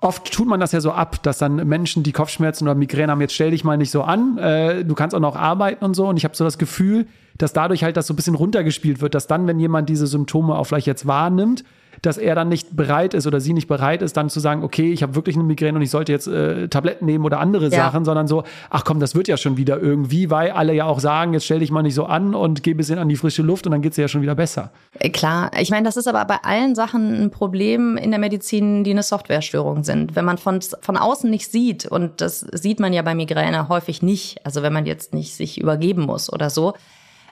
Oft tut man das ja so ab, dass dann Menschen, die Kopfschmerzen oder Migräne haben, jetzt stell dich mal nicht so an, äh, du kannst auch noch arbeiten und so. Und ich habe so das Gefühl, dass dadurch halt das so ein bisschen runtergespielt wird, dass dann, wenn jemand diese Symptome auch vielleicht jetzt wahrnimmt, dass er dann nicht bereit ist oder sie nicht bereit ist, dann zu sagen, okay, ich habe wirklich eine Migräne und ich sollte jetzt äh, Tabletten nehmen oder andere ja. Sachen, sondern so, ach komm, das wird ja schon wieder irgendwie, weil alle ja auch sagen, jetzt stell dich mal nicht so an und geh ein bisschen an die frische Luft und dann geht's ja schon wieder besser. Äh, klar, ich meine, das ist aber bei allen Sachen ein Problem in der Medizin, die eine Softwarestörung sind. Wenn man von, von außen nicht sieht, und das sieht man ja bei Migräne häufig nicht, also wenn man jetzt nicht sich übergeben muss oder so,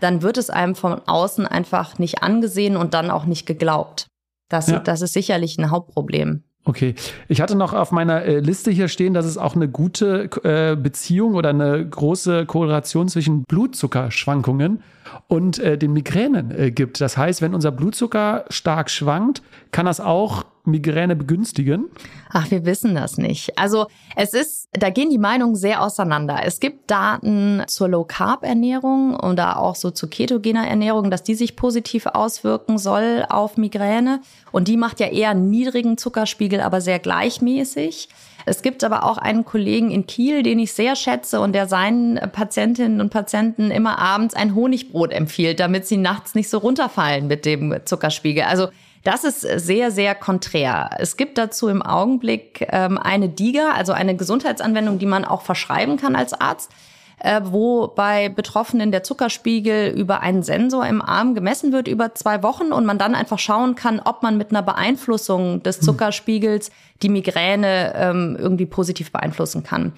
dann wird es einem von außen einfach nicht angesehen und dann auch nicht geglaubt. Das, ja. das ist sicherlich ein Hauptproblem. Okay. Ich hatte noch auf meiner äh, Liste hier stehen, dass es auch eine gute äh, Beziehung oder eine große Korrelation zwischen Blutzuckerschwankungen und äh, den Migränen äh, gibt. Das heißt, wenn unser Blutzucker stark schwankt, kann das auch Migräne begünstigen? Ach, wir wissen das nicht. Also es ist, da gehen die Meinungen sehr auseinander. Es gibt Daten zur Low-Carb-Ernährung oder auch so zu ketogener Ernährung, dass die sich positiv auswirken soll auf Migräne. Und die macht ja eher einen niedrigen Zuckerspiegel, aber sehr gleichmäßig. Es gibt aber auch einen Kollegen in Kiel, den ich sehr schätze und der seinen Patientinnen und Patienten immer abends ein Honigbrot empfiehlt, damit sie nachts nicht so runterfallen mit dem Zuckerspiegel. Also das ist sehr, sehr konträr. Es gibt dazu im Augenblick ähm, eine DIGA, also eine Gesundheitsanwendung, die man auch verschreiben kann als Arzt äh, wo bei Betroffenen der Zuckerspiegel über einen Sensor im Arm gemessen wird über zwei Wochen und man dann einfach schauen kann, ob man mit einer Beeinflussung des hm. Zuckerspiegels die Migräne ähm, irgendwie positiv beeinflussen kann.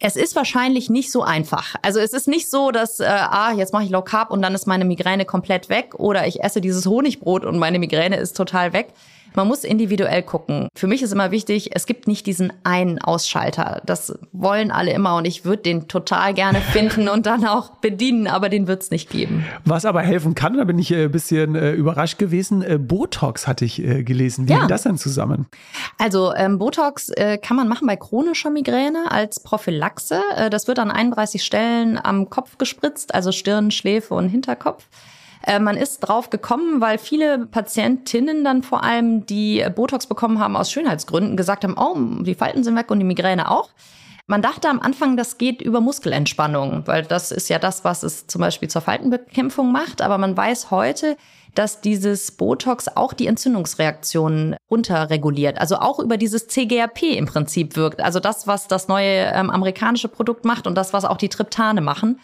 Es ist wahrscheinlich nicht so einfach. Also es ist nicht so, dass, äh, ah, jetzt mache ich Low Carb und dann ist meine Migräne komplett weg oder ich esse dieses Honigbrot und meine Migräne ist total weg. Man muss individuell gucken. Für mich ist immer wichtig, es gibt nicht diesen einen Ausschalter. Das wollen alle immer und ich würde den total gerne finden und dann auch bedienen, aber den wird es nicht geben. Was aber helfen kann, da bin ich ein bisschen äh, überrascht gewesen, äh, Botox hatte ich äh, gelesen. Wie ja. hängt das denn zusammen? Also ähm, Botox äh, kann man machen bei chronischer Migräne als Prophylaxe. Äh, das wird an 31 Stellen am Kopf gespritzt, also Stirn, Schläfe und Hinterkopf. Äh, man ist drauf gekommen, weil viele Patientinnen dann vor allem, die Botox bekommen haben aus Schönheitsgründen, gesagt haben, oh, die Falten sind weg und die Migräne auch. Man dachte am Anfang, das geht über Muskelentspannung, weil das ist ja das, was es zum Beispiel zur Faltenbekämpfung macht. Aber man weiß heute, dass dieses Botox auch die Entzündungsreaktionen runterreguliert. Also auch über dieses CGRP im Prinzip wirkt. Also das, was das neue ähm, amerikanische Produkt macht und das, was auch die Triptane machen.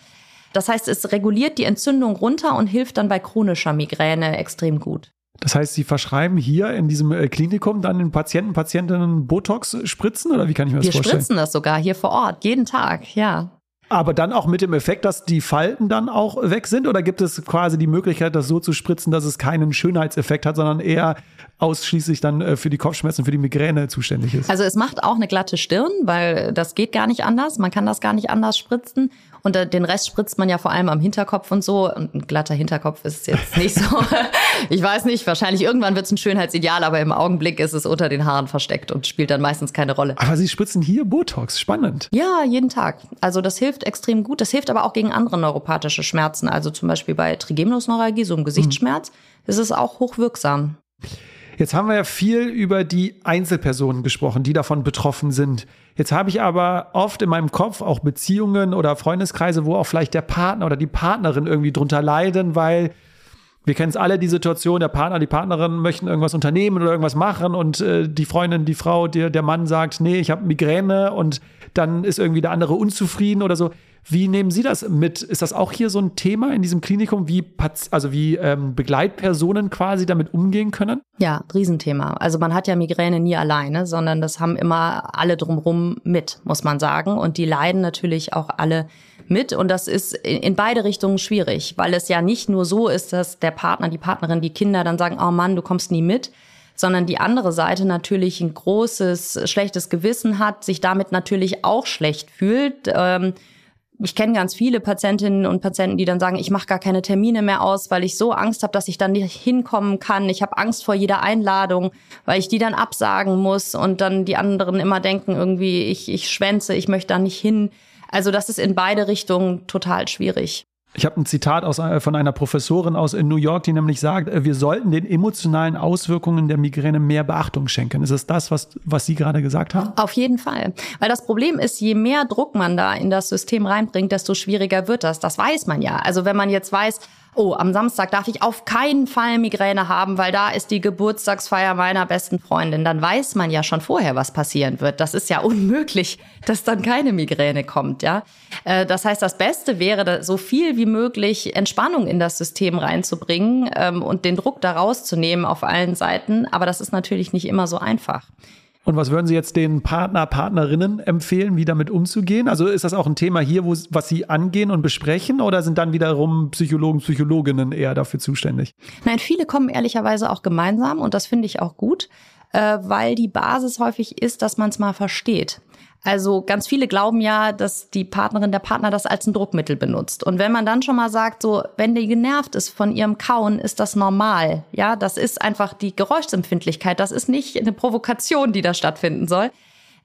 Das heißt, es reguliert die Entzündung runter und hilft dann bei chronischer Migräne extrem gut. Das heißt, Sie verschreiben hier in diesem äh, Klinikum dann den Patienten, Patientinnen Botox spritzen oder wie kann ich mir das Wir vorstellen? Wir spritzen das sogar hier vor Ort, jeden Tag, ja. Aber dann auch mit dem Effekt, dass die Falten dann auch weg sind? Oder gibt es quasi die Möglichkeit, das so zu spritzen, dass es keinen Schönheitseffekt hat, sondern eher ausschließlich dann äh, für die Kopfschmerzen, für die Migräne zuständig ist? Also es macht auch eine glatte Stirn, weil das geht gar nicht anders. Man kann das gar nicht anders spritzen. Und den Rest spritzt man ja vor allem am Hinterkopf und so. Und ein glatter Hinterkopf ist jetzt nicht so. ich weiß nicht, wahrscheinlich irgendwann wird es ein Schönheitsideal, aber im Augenblick ist es unter den Haaren versteckt und spielt dann meistens keine Rolle. Aber Sie spritzen hier Botox. Spannend. Ja, jeden Tag. Also das hilft extrem gut. Das hilft aber auch gegen andere neuropathische Schmerzen. Also zum Beispiel bei Trigeminusneuralgie, so einem Gesichtsschmerz, mhm. ist es auch hochwirksam. Jetzt haben wir ja viel über die Einzelpersonen gesprochen, die davon betroffen sind. Jetzt habe ich aber oft in meinem Kopf auch Beziehungen oder Freundeskreise, wo auch vielleicht der Partner oder die Partnerin irgendwie drunter leiden, weil wir kennen es alle, die Situation, der Partner, die Partnerin möchten irgendwas unternehmen oder irgendwas machen und äh, die Freundin, die Frau, der, der Mann sagt, nee, ich habe Migräne und dann ist irgendwie der andere unzufrieden oder so. Wie nehmen Sie das mit? Ist das auch hier so ein Thema in diesem Klinikum, wie, also wie ähm, Begleitpersonen quasi damit umgehen können? Ja, Riesenthema. Also man hat ja Migräne nie alleine, sondern das haben immer alle drumherum mit, muss man sagen. Und die leiden natürlich auch alle mit. Und das ist in beide Richtungen schwierig, weil es ja nicht nur so ist, dass der Partner, die Partnerin, die Kinder dann sagen, oh Mann, du kommst nie mit, sondern die andere Seite natürlich ein großes, schlechtes Gewissen hat, sich damit natürlich auch schlecht fühlt. Ähm, ich kenne ganz viele Patientinnen und Patienten, die dann sagen, ich mache gar keine Termine mehr aus, weil ich so Angst habe, dass ich dann nicht hinkommen kann. Ich habe Angst vor jeder Einladung, weil ich die dann absagen muss und dann die anderen immer denken, irgendwie, ich, ich schwänze, ich möchte da nicht hin. Also das ist in beide Richtungen total schwierig. Ich habe ein Zitat aus, äh, von einer Professorin aus in New York, die nämlich sagt, äh, wir sollten den emotionalen Auswirkungen der Migräne mehr Beachtung schenken. Ist es das, was, was Sie gerade gesagt haben? Auf jeden Fall. Weil das Problem ist, je mehr Druck man da in das System reinbringt, desto schwieriger wird das. Das weiß man ja. Also wenn man jetzt weiß, oh, am Samstag darf ich auf keinen Fall Migräne haben, weil da ist die Geburtstagsfeier meiner besten Freundin. Dann weiß man ja schon vorher, was passieren wird. Das ist ja unmöglich, dass dann keine Migräne kommt, ja. Äh, das heißt, das Beste wäre, so viel wie möglich Entspannung in das System reinzubringen ähm, und den Druck da rauszunehmen auf allen Seiten. Aber das ist natürlich nicht immer so einfach. Und was würden Sie jetzt den Partner, Partnerinnen empfehlen, wie damit umzugehen? Also ist das auch ein Thema hier, wo, was Sie angehen und besprechen oder sind dann wiederum Psychologen, Psychologinnen eher dafür zuständig? Nein, viele kommen ehrlicherweise auch gemeinsam und das finde ich auch gut, äh, weil die Basis häufig ist, dass man es mal versteht. Also ganz viele glauben ja, dass die Partnerin, der Partner das als ein Druckmittel benutzt. Und wenn man dann schon mal sagt, so, wenn die genervt ist von ihrem Kauen, ist das normal. Ja, das ist einfach die Geräuschempfindlichkeit. Das ist nicht eine Provokation, die da stattfinden soll.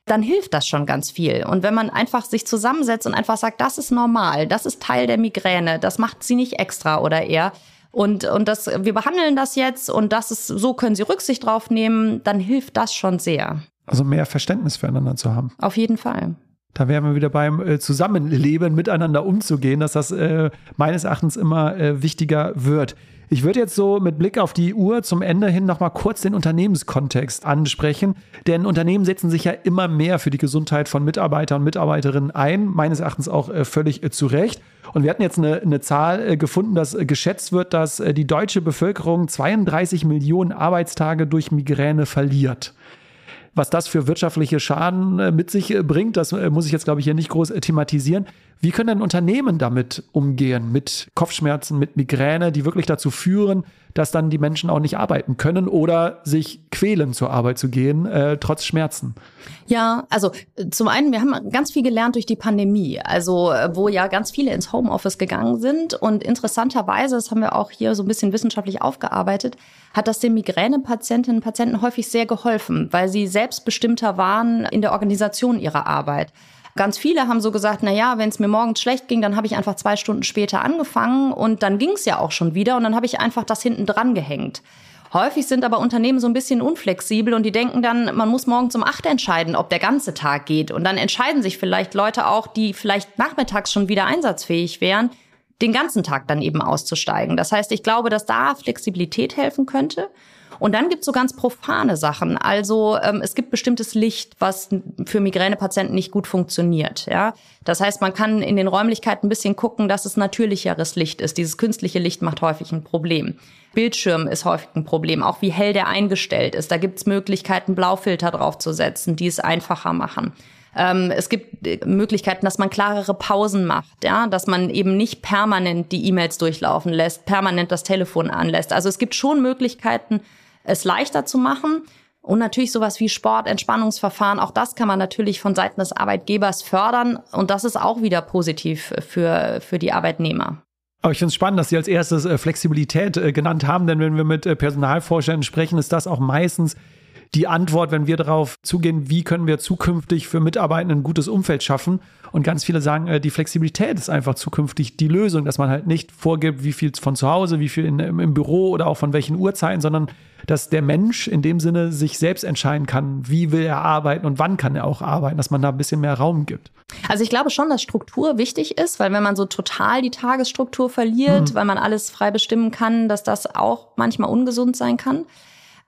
Dann hilft das schon ganz viel. Und wenn man einfach sich zusammensetzt und einfach sagt, das ist normal, das ist Teil der Migräne, das macht sie nicht extra oder eher, und, und das, wir behandeln das jetzt und das ist, so können Sie Rücksicht drauf nehmen, dann hilft das schon sehr. Also mehr Verständnis füreinander zu haben. Auf jeden Fall. Da wären wir wieder beim äh, Zusammenleben, miteinander umzugehen, dass das äh, meines Erachtens immer äh, wichtiger wird. Ich würde jetzt so mit Blick auf die Uhr zum Ende hin nochmal kurz den Unternehmenskontext ansprechen. Denn Unternehmen setzen sich ja immer mehr für die Gesundheit von Mitarbeitern und Mitarbeiterinnen ein, meines Erachtens auch äh, völlig äh, zu Recht. Und wir hatten jetzt eine, eine Zahl äh, gefunden, dass geschätzt wird, dass die deutsche Bevölkerung 32 Millionen Arbeitstage durch Migräne verliert. Was das für wirtschaftliche Schaden äh, mit sich äh, bringt, das äh, muss ich jetzt, glaube ich, hier nicht groß thematisieren. Wie können denn Unternehmen damit umgehen, mit Kopfschmerzen, mit Migräne, die wirklich dazu führen, dass dann die Menschen auch nicht arbeiten können oder sich quälen, zur Arbeit zu gehen, äh, trotz Schmerzen? Ja, also zum einen, wir haben ganz viel gelernt durch die Pandemie, also wo ja ganz viele ins Homeoffice gegangen sind und interessanterweise, das haben wir auch hier so ein bisschen wissenschaftlich aufgearbeitet, hat das den Migränepatientinnen und Patienten häufig sehr geholfen, weil sie selbstbestimmter waren in der Organisation ihrer Arbeit. Ganz viele haben so gesagt, na ja, wenn es mir morgens schlecht ging, dann habe ich einfach zwei Stunden später angefangen und dann ging es ja auch schon wieder und dann habe ich einfach das hinten dran gehängt. Häufig sind aber Unternehmen so ein bisschen unflexibel und die denken dann, man muss morgens um acht entscheiden, ob der ganze Tag geht. Und dann entscheiden sich vielleicht Leute auch, die vielleicht nachmittags schon wieder einsatzfähig wären, den ganzen Tag dann eben auszusteigen. Das heißt, ich glaube, dass da Flexibilität helfen könnte. Und dann gibt es so ganz profane Sachen. Also ähm, es gibt bestimmtes Licht, was für Migränepatienten nicht gut funktioniert. Ja, das heißt, man kann in den Räumlichkeiten ein bisschen gucken, dass es natürlicheres Licht ist. Dieses künstliche Licht macht häufig ein Problem. Bildschirm ist häufig ein Problem, auch wie hell der eingestellt ist. Da gibt es Möglichkeiten, Blaufilter draufzusetzen, die es einfacher machen. Ähm, es gibt äh, Möglichkeiten, dass man klarere Pausen macht, ja, dass man eben nicht permanent die E-Mails durchlaufen lässt, permanent das Telefon anlässt. Also es gibt schon Möglichkeiten, es leichter zu machen. Und natürlich sowas wie Sport, Entspannungsverfahren, auch das kann man natürlich von Seiten des Arbeitgebers fördern. Und das ist auch wieder positiv für, für die Arbeitnehmer. Aber ich finde es spannend, dass Sie als erstes äh, Flexibilität äh, genannt haben, denn wenn wir mit äh, Personalforschern sprechen, ist das auch meistens die Antwort, wenn wir darauf zugehen, wie können wir zukünftig für Mitarbeiter ein gutes Umfeld schaffen. Und ganz viele sagen, äh, die Flexibilität ist einfach zukünftig die Lösung, dass man halt nicht vorgibt, wie viel von zu Hause, wie viel in, im Büro oder auch von welchen Uhrzeiten, sondern dass der Mensch in dem Sinne sich selbst entscheiden kann, wie will er arbeiten und wann kann er auch arbeiten, dass man da ein bisschen mehr Raum gibt. Also ich glaube schon, dass Struktur wichtig ist, weil wenn man so total die Tagesstruktur verliert, mhm. weil man alles frei bestimmen kann, dass das auch manchmal ungesund sein kann.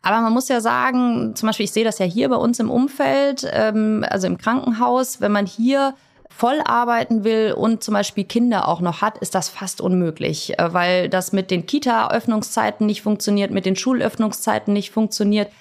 Aber man muss ja sagen, zum Beispiel, ich sehe das ja hier bei uns im Umfeld, ähm, also im Krankenhaus, wenn man hier voll arbeiten will und zum Beispiel Kinder auch noch hat, ist das fast unmöglich, äh, weil das mit den Kita-Öffnungszeiten nicht funktioniert, mit den Schulöffnungszeiten nicht funktioniert.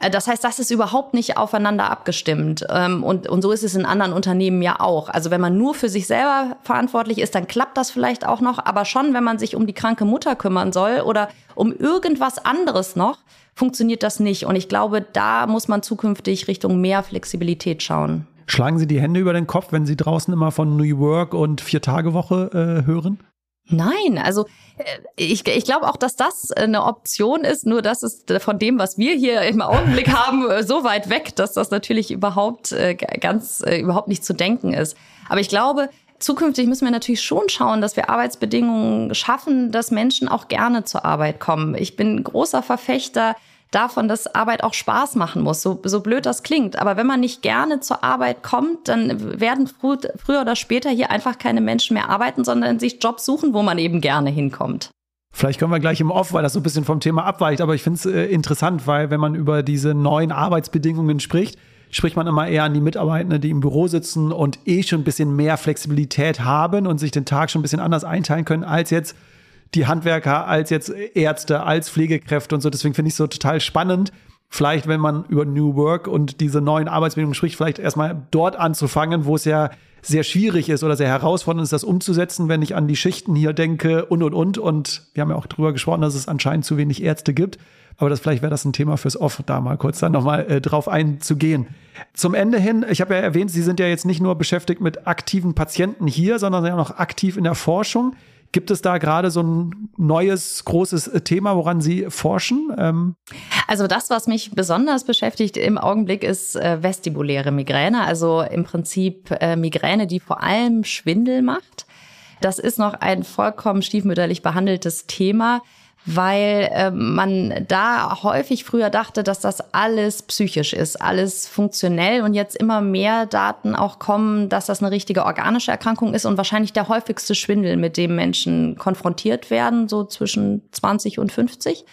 Äh, das heißt, das ist überhaupt nicht aufeinander abgestimmt. Ähm, und, und so ist es in anderen Unternehmen ja auch. Also wenn man nur für sich selber verantwortlich ist, dann klappt das vielleicht auch noch. Aber schon, wenn man sich um die kranke Mutter kümmern soll oder um irgendwas anderes noch, funktioniert das nicht. Und ich glaube, da muss man zukünftig Richtung mehr Flexibilität schauen. Schlagen Sie die Hände über den Kopf, wenn Sie draußen immer von New Work und Vier-Tage-Woche äh, hören? Nein, also äh, ich, ich glaube auch, dass das eine Option ist, nur das ist von dem, was wir hier im Augenblick haben, äh, so weit weg, dass das natürlich überhaupt äh, ganz überhaupt nicht zu denken ist. Aber ich glaube, zukünftig müssen wir natürlich schon schauen, dass wir Arbeitsbedingungen schaffen, dass Menschen auch gerne zur Arbeit kommen. Ich bin großer Verfechter davon, dass Arbeit auch Spaß machen muss, so, so blöd das klingt. Aber wenn man nicht gerne zur Arbeit kommt, dann werden früh, früher oder später hier einfach keine Menschen mehr arbeiten, sondern sich Jobs suchen, wo man eben gerne hinkommt. Vielleicht können wir gleich im Off, weil das so ein bisschen vom Thema abweicht, aber ich finde es äh, interessant, weil wenn man über diese neuen Arbeitsbedingungen spricht, spricht man immer eher an die Mitarbeitenden, die im Büro sitzen und eh schon ein bisschen mehr Flexibilität haben und sich den Tag schon ein bisschen anders einteilen können als jetzt die Handwerker als jetzt Ärzte, als Pflegekräfte und so. Deswegen finde ich es so total spannend. Vielleicht, wenn man über New Work und diese neuen Arbeitsbedingungen spricht, vielleicht erstmal dort anzufangen, wo es ja sehr schwierig ist oder sehr herausfordernd ist, das umzusetzen, wenn ich an die Schichten hier denke und und und. Und wir haben ja auch drüber gesprochen, dass es anscheinend zu wenig Ärzte gibt. Aber das vielleicht wäre das ein Thema fürs Off, da mal kurz dann nochmal äh, drauf einzugehen. Zum Ende hin, ich habe ja erwähnt, Sie sind ja jetzt nicht nur beschäftigt mit aktiven Patienten hier, sondern sind ja noch aktiv in der Forschung. Gibt es da gerade so ein neues, großes äh, Thema, woran Sie forschen? Ähm also das, was mich besonders beschäftigt im Augenblick, ist äh, vestibuläre Migräne. Also im Prinzip äh, Migräne, die vor allem Schwindel macht. Das ist noch ein vollkommen stiefmütterlich behandeltes Thema weil äh, man da häufig früher dachte, dass das alles psychisch ist, alles funktionell und jetzt immer mehr Daten auch kommen, dass das eine richtige organische Erkrankung ist und wahrscheinlich der häufigste Schwindel, mit dem Menschen konfrontiert werden, so zwischen 20 und 50.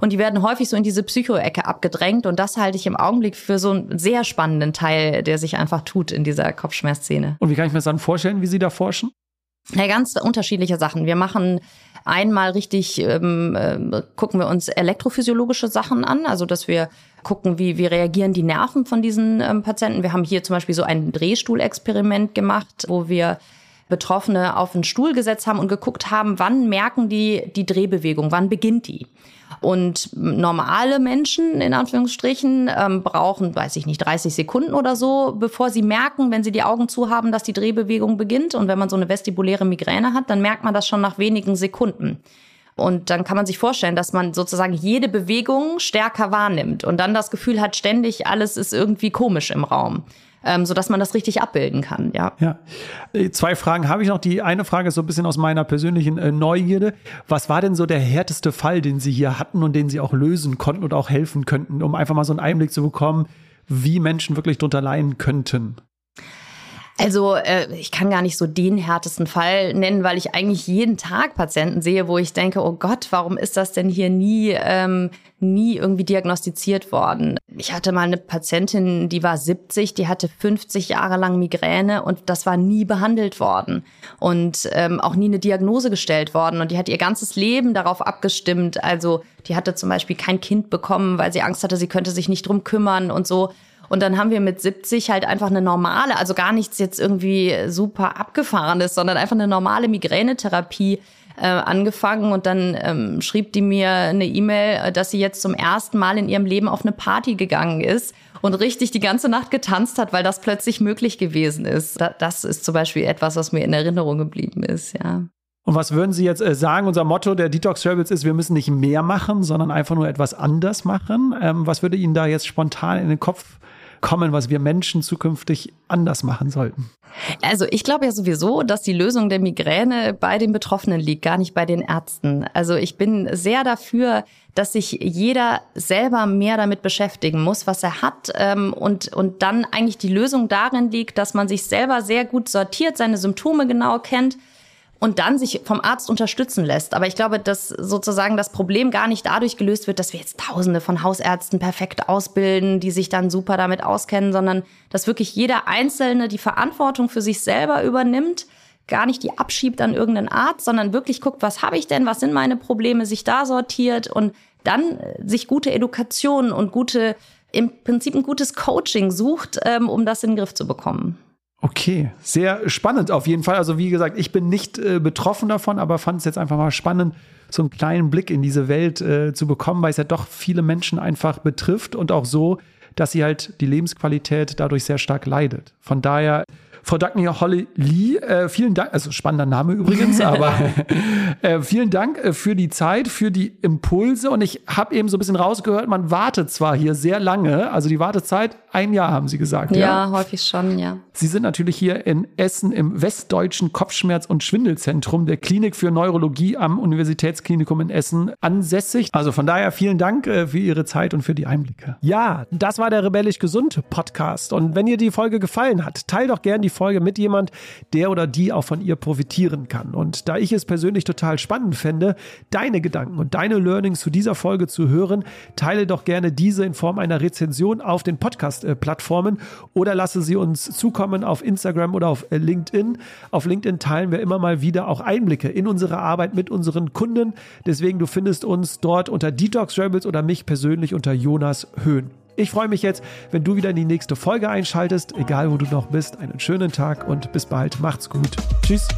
Und die werden häufig so in diese Psycho-Ecke abgedrängt. Und das halte ich im Augenblick für so einen sehr spannenden Teil, der sich einfach tut in dieser Kopfschmerzszene. Und wie kann ich mir das dann vorstellen, wie Sie da forschen? Ja, ganz unterschiedliche Sachen. Wir machen einmal richtig, ähm, äh, gucken wir uns elektrophysiologische Sachen an, also dass wir gucken, wie, wie reagieren die Nerven von diesen ähm, Patienten. Wir haben hier zum Beispiel so ein Drehstuhlexperiment gemacht, wo wir Betroffene auf einen Stuhl gesetzt haben und geguckt haben, wann merken die die Drehbewegung, wann beginnt die. Und normale Menschen, in Anführungsstrichen, ähm, brauchen, weiß ich nicht, 30 Sekunden oder so, bevor sie merken, wenn sie die Augen zu haben, dass die Drehbewegung beginnt. Und wenn man so eine vestibuläre Migräne hat, dann merkt man das schon nach wenigen Sekunden. Und dann kann man sich vorstellen, dass man sozusagen jede Bewegung stärker wahrnimmt und dann das Gefühl hat, ständig alles ist irgendwie komisch im Raum ähm, sodass man das richtig abbilden kann. Ja. ja. Äh, zwei Fragen habe ich noch. Die eine Frage ist so ein bisschen aus meiner persönlichen äh, Neugierde. Was war denn so der härteste Fall, den Sie hier hatten und den Sie auch lösen konnten und auch helfen könnten, um einfach mal so einen Einblick zu bekommen, wie Menschen wirklich drunter leiden könnten? Also äh, ich kann gar nicht so den härtesten Fall nennen, weil ich eigentlich jeden Tag Patienten sehe, wo ich denke, oh Gott, warum ist das denn hier nie, ähm, nie irgendwie diagnostiziert worden? Ich hatte mal eine Patientin, die war 70, die hatte 50 Jahre lang Migräne und das war nie behandelt worden und ähm, auch nie eine Diagnose gestellt worden. Und die hat ihr ganzes Leben darauf abgestimmt. Also die hatte zum Beispiel kein Kind bekommen, weil sie Angst hatte, sie könnte sich nicht drum kümmern und so. Und dann haben wir mit 70 halt einfach eine normale, also gar nichts jetzt irgendwie super abgefahrenes, sondern einfach eine normale Migränetherapie äh, angefangen und dann ähm, schrieb die mir eine E-Mail, dass sie jetzt zum ersten Mal in ihrem Leben auf eine Party gegangen ist und richtig die ganze Nacht getanzt hat, weil das plötzlich möglich gewesen ist. Das ist zum Beispiel etwas, was mir in Erinnerung geblieben ist, ja. Und was würden Sie jetzt äh, sagen? Unser Motto der Detox Rebels ist, wir müssen nicht mehr machen, sondern einfach nur etwas anders machen. Ähm, was würde Ihnen da jetzt spontan in den Kopf kommen, was wir Menschen zukünftig anders machen sollten? Also ich glaube ja sowieso, dass die Lösung der Migräne bei den Betroffenen liegt, gar nicht bei den Ärzten. Also ich bin sehr dafür, dass sich jeder selber mehr damit beschäftigen muss, was er hat ähm, und, und dann eigentlich die Lösung darin liegt, dass man sich selber sehr gut sortiert, seine Symptome genau kennt und dann sich vom Arzt unterstützen lässt. Aber ich glaube, dass sozusagen das Problem gar nicht dadurch gelöst wird, dass wir jetzt Tausende von Hausärzten perfekt ausbilden, die sich dann super damit auskennen, sondern dass wirklich jeder Einzelne die Verantwortung für sich selber übernimmt, gar nicht die abschiebt an irgendeinen Arzt, sondern wirklich guckt, was habe ich denn, was sind meine Probleme, sich da sortiert und dann sich gute Education und gute, im Prinzip ein gutes Coaching sucht, ähm, um das in den Griff zu bekommen. Okay, sehr spannend auf jeden Fall. Also wie gesagt, ich bin nicht äh, betroffen davon, aber fand es jetzt einfach mal spannend, so einen kleinen Blick in diese Welt äh, zu bekommen, weil es ja doch viele Menschen einfach betrifft und auch so, dass sie halt die Lebensqualität dadurch sehr stark leidet. Von daher Frau Dagny Holly Lee, äh, vielen Dank, also spannender Name übrigens, aber äh, vielen Dank äh, für die Zeit, für die Impulse und ich habe eben so ein bisschen rausgehört, man wartet zwar hier sehr lange, also die Wartezeit ein Jahr haben Sie gesagt. Ja, ja, häufig schon, ja. Sie sind natürlich hier in Essen im Westdeutschen Kopfschmerz- und Schwindelzentrum der Klinik für Neurologie am Universitätsklinikum in Essen ansässig. Also von daher vielen Dank äh, für Ihre Zeit und für die Einblicke. Ja, das war der Rebellisch Gesund Podcast und wenn dir die Folge gefallen hat, teil doch gern die Folge mit jemand, der oder die auch von ihr profitieren kann. Und da ich es persönlich total spannend fände, deine Gedanken und deine Learnings zu dieser Folge zu hören, teile doch gerne diese in Form einer Rezension auf den Podcast-Plattformen oder lasse sie uns zukommen auf Instagram oder auf LinkedIn. Auf LinkedIn teilen wir immer mal wieder auch Einblicke in unsere Arbeit mit unseren Kunden. Deswegen, du findest uns dort unter Detox Rebels oder mich persönlich unter Jonas Höhn. Ich freue mich jetzt, wenn du wieder in die nächste Folge einschaltest. Egal wo du noch bist, einen schönen Tag und bis bald. Macht's gut. Tschüss.